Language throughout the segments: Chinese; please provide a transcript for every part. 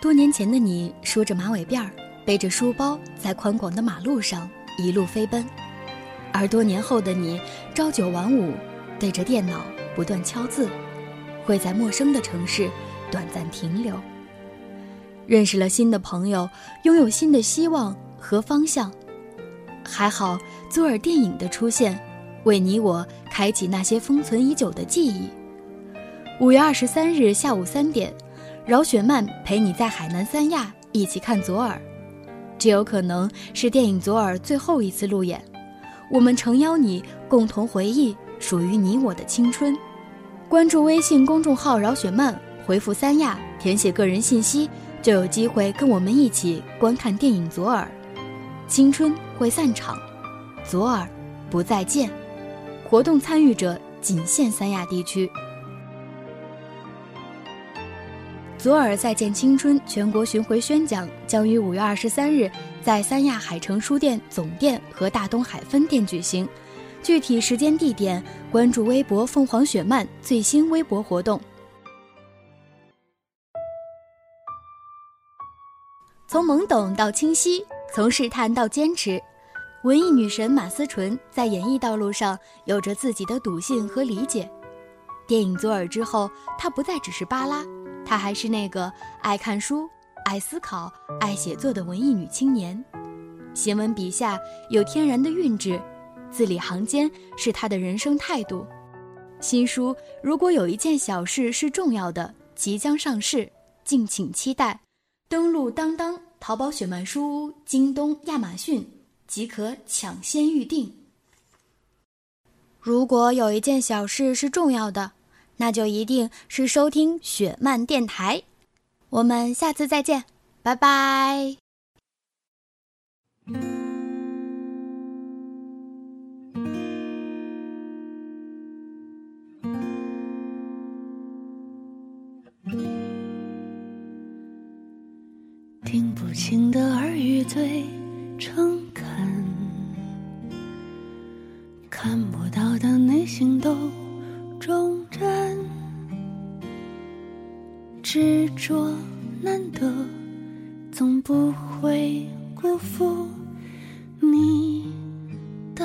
多年前的你梳着马尾辫儿，背着书包，在宽广的马路上一路飞奔；而多年后的你，朝九晚五，对着电脑不断敲字，会在陌生的城市短暂停留，认识了新的朋友，拥有新的希望和方向。还好，左耳电影的出现，为你我开启那些封存已久的记忆。五月二十三日下午三点。饶雪漫陪你在海南三亚一起看左耳，这有可能是电影《左耳》最后一次路演。我们诚邀你共同回忆属于你我的青春。关注微信公众号“饶雪漫”，回复“三亚”，填写个人信息，就有机会跟我们一起观看电影《左耳》。青春会散场，左耳不再见。活动参与者仅限三亚地区。左耳再见青春全国巡回宣讲将于五月二十三日在三亚海城书店总店和大东海分店举行，具体时间地点关注微博凤凰雪漫最新微博活动。从懵懂到清晰，从试探到坚持，文艺女神马思纯在演艺道路上有着自己的笃信和理解。电影《左耳》之后，她不再只是巴拉。她还是那个爱看书、爱思考、爱写作的文艺女青年，行文笔下有天然的韵致，字里行间是她的人生态度。新书如果有一件小事是重要的，即将上市，敬请期待。登录当当、淘宝雪漫书屋、京东、亚马逊即可抢先预定。如果有一件小事是重要的。那就一定是收听雪漫电台，我们下次再见，拜拜。听不清的耳语最诚恳，看不到的内心都。执着难得，总不会辜负你的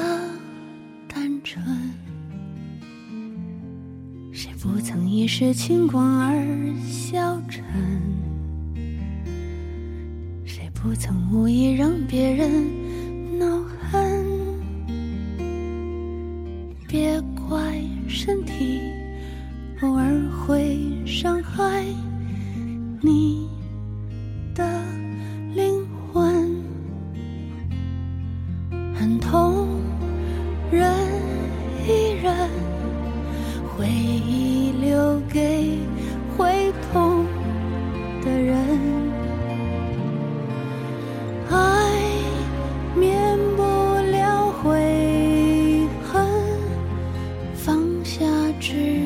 单纯。谁不曾一时轻狂而消沉？谁不曾无意让别人恼恨？别怪。身体偶尔会伤害你的灵魂很痛人依然回忆留给会痛的人。爱免不了悔恨放下执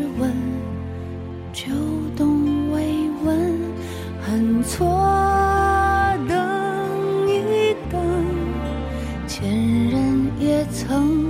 疼。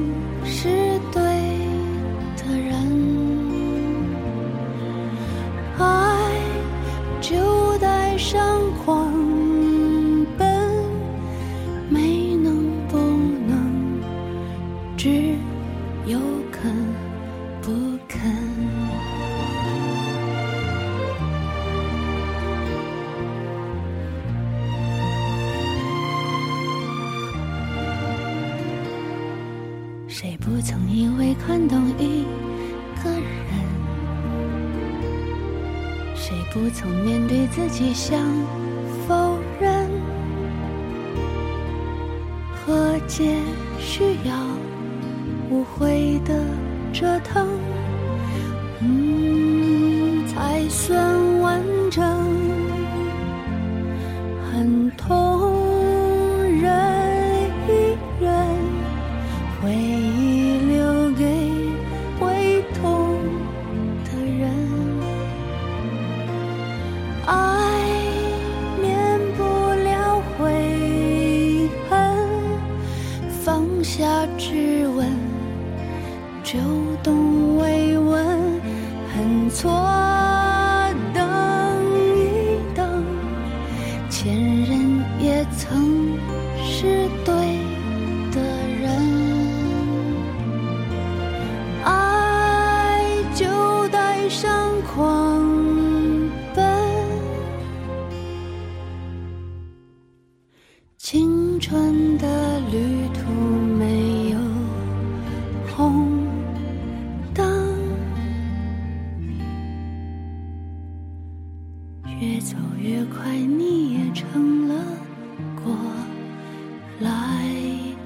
谁不曾以为看懂一个人？谁不曾面对自己想否认？和解需要无悔的折腾，嗯，才算完整。秋冬未稳很错等一等前任也曾是对的人爱就带上狂奔。青春的旅途越走越快你也成了过来。